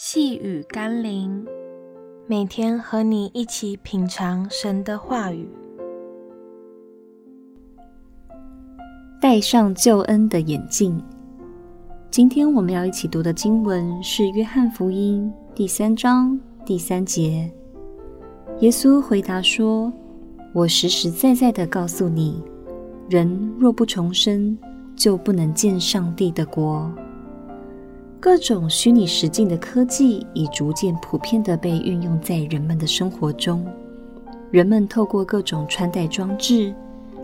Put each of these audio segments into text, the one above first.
细雨甘霖，每天和你一起品尝神的话语，戴上救恩的眼镜。今天我们要一起读的经文是《约翰福音》第三章第三节。耶稣回答说：“我实实在在的告诉你，人若不重生，就不能见上帝的国。”各种虚拟实境的科技已逐渐普遍地被运用在人们的生活中。人们透过各种穿戴装置，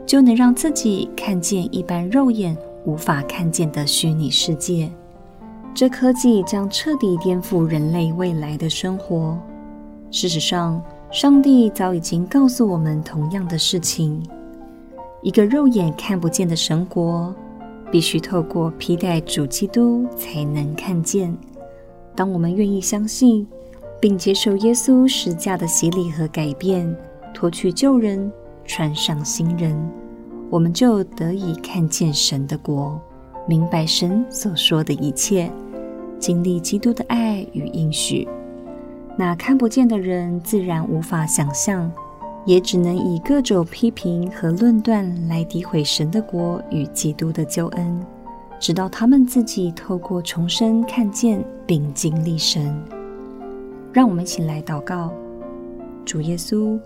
就能让自己看见一般肉眼无法看见的虚拟世界。这科技将彻底颠覆人类未来的生活。事实上，上帝早已经告诉我们同样的事情：一个肉眼看不见的神国。必须透过披戴主基督才能看见。当我们愿意相信，并接受耶稣十架的洗礼和改变，脱去旧人，穿上新人，我们就得以看见神的国，明白神所说的一切，经历基督的爱与应许。那看不见的人自然无法想象。也只能以各种批评和论断来诋毁神的国与基督的救恩，直到他们自己透过重生看见并经历神。让我们一起来祷告：主耶稣，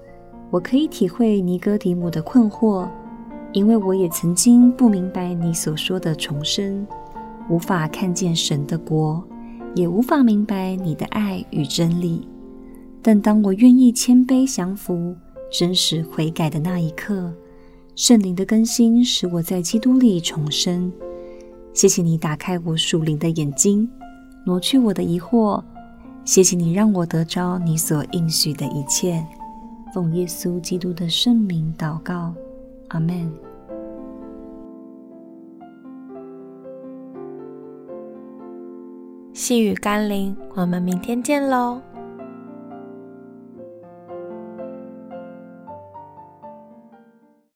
我可以体会尼哥底母的困惑，因为我也曾经不明白你所说的重生，无法看见神的国，也无法明白你的爱与真理。但当我愿意谦卑降服，真实悔改的那一刻，圣灵的更新使我在基督里重生。谢谢你打开我属灵的眼睛，挪去我的疑惑。谢谢你让我得着你所应许的一切。奉耶稣基督的圣名祷告，阿门。细雨甘霖，我们明天见喽。